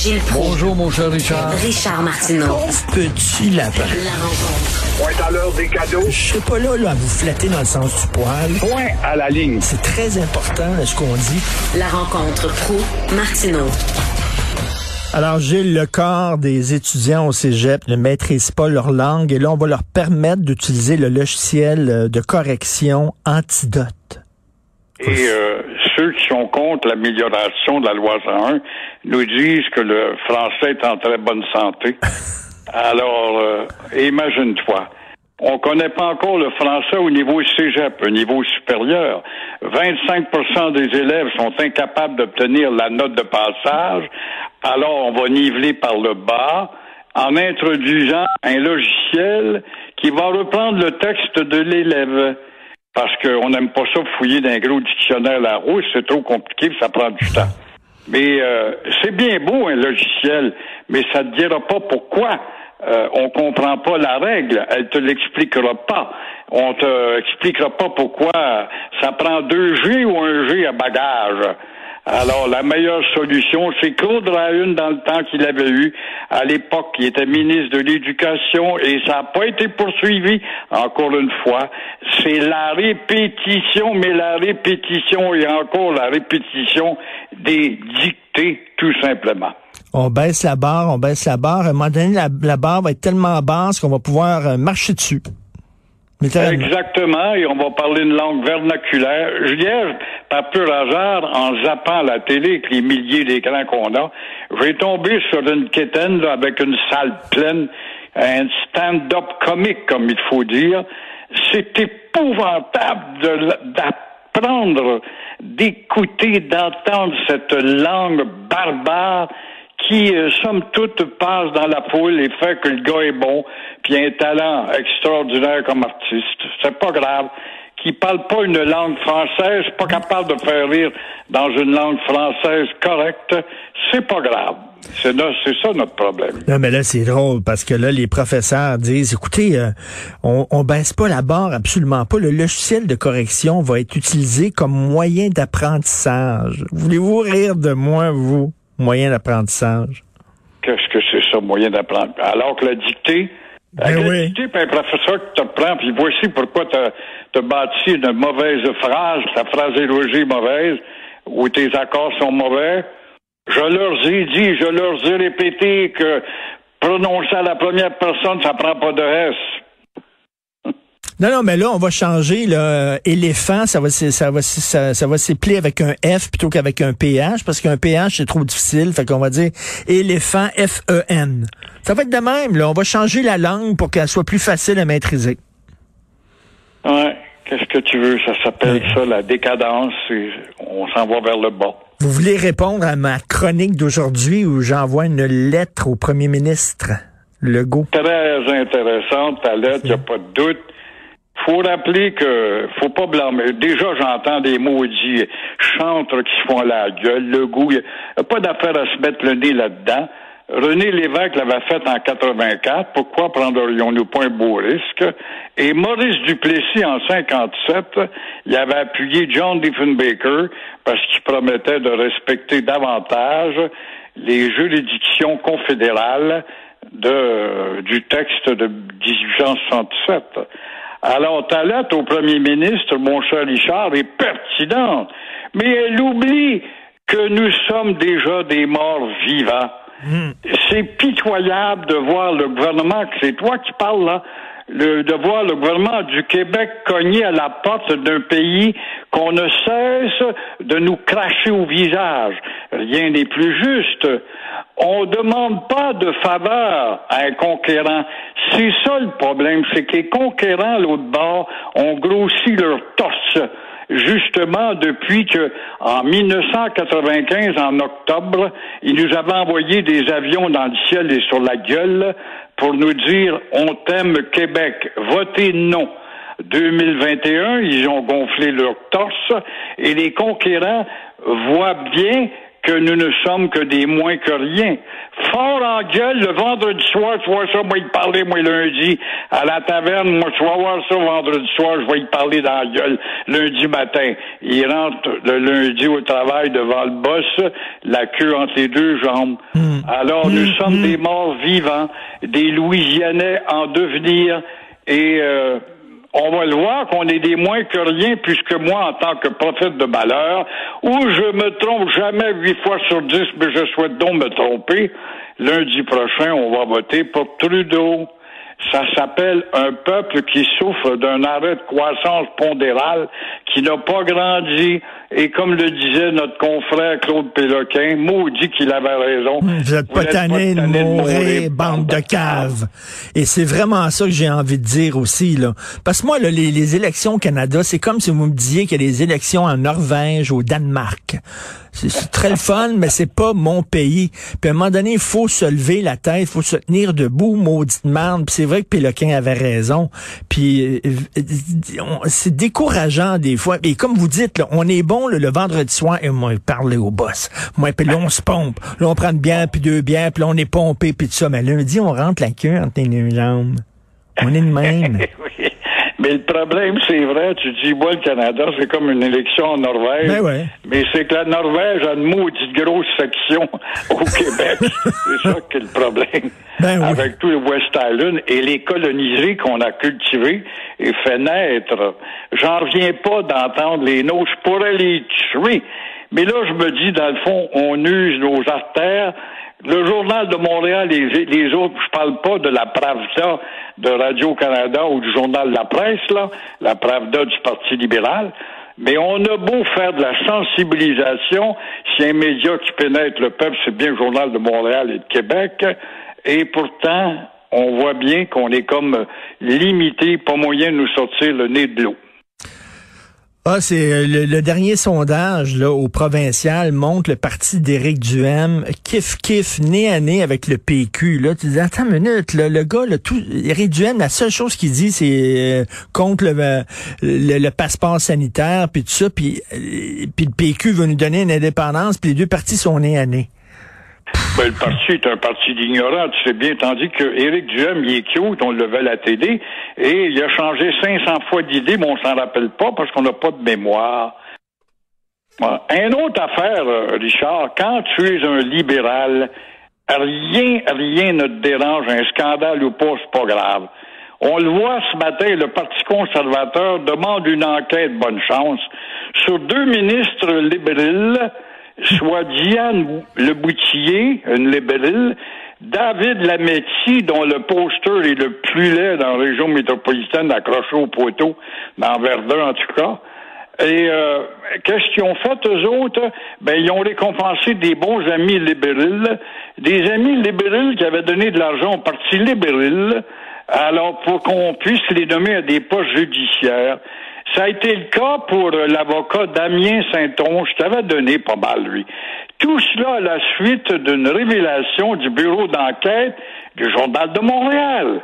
Gilles Proulx. Bonjour, mon cher Richard. Richard Martineau. Petit lapin. La rencontre. Point à l'heure des cadeaux. Je suis pas là, là, à vous flatter dans le sens du poil. Point à la ligne. C'est très important, ce qu'on dit. La rencontre pro martineau Alors, Gilles, le corps des étudiants au cégep ne maîtrise pas leur langue et là, on va leur permettre d'utiliser le logiciel euh, de correction Antidote. Et euh, ceux qui sont contre l'amélioration de la loi 101 nous disent que le français est en très bonne santé. Alors, euh, imagine-toi. On connaît pas encore le français au niveau cégep, au niveau supérieur. 25% des élèves sont incapables d'obtenir la note de passage. Alors, on va niveler par le bas en introduisant un logiciel qui va reprendre le texte de l'élève. Parce qu'on n'aime pas ça fouiller d'un gros dictionnaire la roue, c'est trop compliqué, ça prend du temps. Mais euh, c'est bien beau un logiciel, mais ça ne te dira pas pourquoi euh, on comprend pas la règle. Elle te l'expliquera pas. On te expliquera pas pourquoi ça prend deux G ou un G à bagage. Alors, la meilleure solution, c'est Claude Rahune, dans le temps qu'il avait eu, à l'époque, il était ministre de l'Éducation, et ça n'a pas été poursuivi, encore une fois. C'est la répétition, mais la répétition et encore la répétition des dictées, tout simplement. On baisse la barre, on baisse la barre. À un moment donné, la, la barre va être tellement basse qu'on va pouvoir euh, marcher dessus. Exactement, et on va parler une langue vernaculaire. Hier, par pur hasard, en zappant la télé avec les milliers d'écrans qu'on a, j'ai tombé sur une quétaine là, avec une salle pleine, un stand-up comique, comme il faut dire. C'est épouvantable d'apprendre, d'écouter, d'entendre cette langue barbare qui, euh, somme toute, passe dans la foule et fait que le gars est bon, puis a un talent extraordinaire comme artiste. C'est pas grave. Qui parle pas une langue française, pas capable de faire rire dans une langue française correcte, c'est pas grave. C'est ça notre problème. Non, mais là, c'est drôle parce que là, les professeurs disent, écoutez, euh, on, on baisse pas la barre, absolument pas. Le logiciel de correction va être utilisé comme moyen d'apprentissage. Voulez-vous rire de moi, vous, moyen d'apprentissage? Qu'est-ce que c'est ça, moyen d'apprendre? Alors que la dictée, Ben la oui. dictée, puis un professeur qui te prend, puis voici pourquoi tu as bâti une mauvaise phrase, ta phrasologie est mauvaise, ou tes accords sont mauvais. Je leur ai dit, je leur ai répété que prononcer à la première personne, ça prend pas de S. Non, non, mais là, on va changer, euh, éléphant, ça va, ça avec un F plutôt qu'avec un PH, parce qu'un PH, c'est trop difficile, fait qu'on va dire éléphant, F-E-N. Ça va être de même, là, on va changer la langue pour qu'elle soit plus facile à maîtriser. Ouais. Qu'est-ce que tu veux? Ça s'appelle ça la décadence et on s'en va vers le bas. Vous voulez répondre à ma chronique d'aujourd'hui où j'envoie une lettre au premier ministre Legault? Très intéressante, ta lettre, il n'y a pas de doute. faut rappeler que faut pas blâmer. Déjà, j'entends des maudits chantres qui se font la gueule, le goût. Il n'y a pas d'affaire à se mettre le nez là-dedans. René Lévesque l'avait fait en 84. Pourquoi prendrions-nous pas un beau risque? Et Maurice Duplessis, en 57, il avait appuyé John Diefenbaker parce qu'il promettait de respecter davantage les juridictions confédérales du texte de 1867. Alors, ta lettre au premier ministre, mon cher Richard, est pertinente, mais elle oublie que nous sommes déjà des morts vivants. C'est pitoyable de voir le gouvernement, que c'est toi qui parles là, de voir le gouvernement du Québec cogner à la porte d'un pays qu'on ne cesse de nous cracher au visage. Rien n'est plus juste. On ne demande pas de faveur à un conquérant. C'est ça le problème, c'est que les conquérants l'autre bord ont grossi leur torse justement depuis que en 1995 en octobre, ils nous avaient envoyé des avions dans le ciel et sur la gueule pour nous dire on t'aime Québec, votez non. 2021, ils ont gonflé leur torse et les conquérants voient bien que nous ne sommes que des moins que rien. Fort en gueule, le vendredi soir, tu vois ça, moi, il parlait, moi, lundi, à la taverne, moi, tu vas voir ça, vendredi soir, je vais y parler dans la gueule, lundi matin. Il rentre le lundi au travail devant le boss, la queue entre les deux jambes. Alors, nous sommes des morts vivants, des Louisianais en devenir, et... Euh, on va le voir qu'on est des moins que rien, puisque moi, en tant que prophète de malheur, où je me trompe jamais huit fois sur dix, mais je souhaite donc me tromper, lundi prochain, on va voter pour Trudeau. Ça s'appelle un peuple qui souffre d'un arrêt de croissance pondérale, qui n'a pas grandi. Et comme le disait notre confrère Claude Péloquin, maudit qu'il avait raison. Vous êtes pas tanné de mourir, bande de caves. Et c'est vraiment ça que j'ai envie de dire aussi, là. Parce que moi, là, les, les élections au Canada, c'est comme si vous me disiez qu'il y a des élections en Norvège, au Danemark. C'est très le fun, mais c'est pas mon pays. Puis à un moment donné, il faut se lever la tête, il faut se tenir debout, maudite merde. Puis c'est vrai que Péloquin avait raison. Puis euh, euh, c'est décourageant des fois. Et comme vous dites, là, on est bon le vendredi soir et moi, parler au boss. Moi, puis là, on se pompe. Là, on prend une bière, puis deux bières, puis là, on est pompé, puis tout ça. Mais lundi, on rentre la queue entre les jambes. On est de même. Mais le problème, c'est vrai, tu dis, moi, le Canada, c'est comme une élection en Norvège. Ben ouais. Mais c'est que la Norvège a une maudite grosse section au Québec. c'est ça qui est le problème. Ben oui. Avec tout le West Island et les colonisés qu'on a cultivés et fait naître. J'en reviens pas d'entendre les nôtres. Je pourrais les tuer. Mais là, je me dis, dans le fond, on use nos artères. Le journal de Montréal, les, les autres, je parle pas de la Pravda de Radio-Canada ou du journal La Presse, là, la Pravda du Parti libéral, mais on a beau faire de la sensibilisation, si un média qui pénètre le peuple, c'est bien le journal de Montréal et de Québec, et pourtant, on voit bien qu'on est comme limité, pas moyen de nous sortir le nez de l'eau. Ah, c'est euh, le, le dernier sondage là au provincial montre le parti d'Éric Duhem kiff kiff nez à nez avec le PQ là. Tu dis attends une minute, là, le gars, là, tout Éric Duhem, la seule chose qu'il dit c'est euh, contre le, le, le passeport sanitaire puis tout ça, puis euh, puis le PQ veut nous donner une indépendance, puis les deux partis sont nez à nez. Ben, le parti est un parti d'ignorants, tu sais bien, tandis que Éric Duhem, il est cute, on le levait à la télé, et il a changé 500 fois d'idée, mais on s'en rappelle pas parce qu'on n'a pas de mémoire. Bon, Une autre affaire, euh, Richard, quand tu es un libéral, rien, rien ne te dérange, un scandale ou pas, c'est pas grave. On le voit ce matin, le Parti conservateur demande une enquête, bonne chance, sur deux ministres libéraux, soit Diane Le Boutillier, une libérale, David Lametti, dont le poster est le plus laid dans la région métropolitaine, accroché au poteau, dans Verdun en tout cas. Et euh, qu'est-ce qu'ils ont fait, eux autres? Ben, ils ont récompensé des bons amis libéraux, des amis libéraux qui avaient donné de l'argent au Parti libéral, alors pour qu'on puisse les nommer à des postes judiciaires. Ça a été le cas pour euh, l'avocat Damien Saint-Onge, je t'avais donné pas mal, lui. Tout cela à la suite d'une révélation du bureau d'enquête du Journal de Montréal.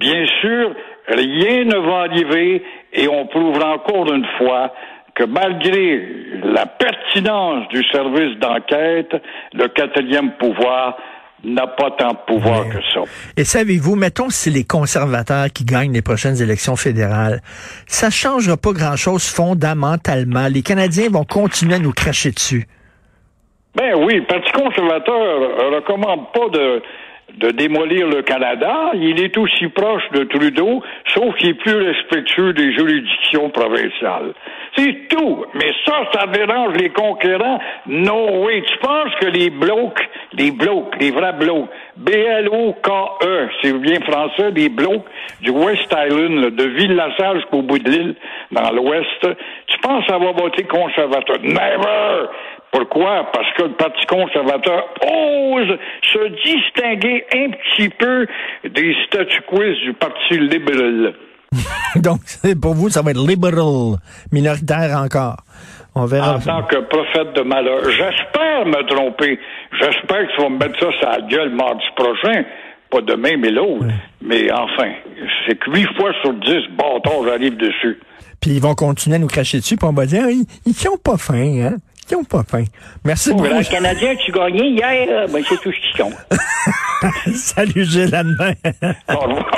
Bien sûr, rien ne va arriver et on prouvera encore une fois que malgré la pertinence du service d'enquête, le quatrième pouvoir n'a pas tant de pouvoir Ouais. que ça. Et savez-vous, mettons si c'est les conservateurs qui gagnent les prochaines élections fédérales, ça changera pas grand-chose fondamentalement. Les Canadiens vont continuer à nous cracher dessus. Ben oui, le Parti conservateur ne recommande pas de, de démolir le Canada. Il est aussi proche de Trudeau, sauf qu'il est plus respectueux des juridictions provinciales. C'est tout. Mais ça, ça dérange les conquérants. No way. Tu penses que les blocs, les blocs, les vrais blocs, B-L-O-K-E, c'est bien français, les blocs du West Island, là, de Ville-la-Salle jusqu'au bout de l'île, dans l'Ouest, tu penses avoir voté conservateur? Never! Pourquoi? Parce que le Parti conservateur ose se distinguer un petit peu des statu quo du Parti libéral. Donc, pour vous, ça va être liberal, minoritaire encore. On verra. En tant que prophète de malheur. J'espère me tromper. J'espère que tu vas me mettre ça sur la gueule mardi prochain. Pas demain, mais l'autre. Mais enfin, c'est que huit fois sur dix, bâtons, j'arrive dessus. Puis ils vont continuer à nous cracher dessus, puis on va dire, ils, ils ont pas faim, hein? Pas faim. Merci beaucoup. le Canadien, tu gagnais hier, ben, c'est tout ce qui compte. Salut Gilles, à demain. Au revoir.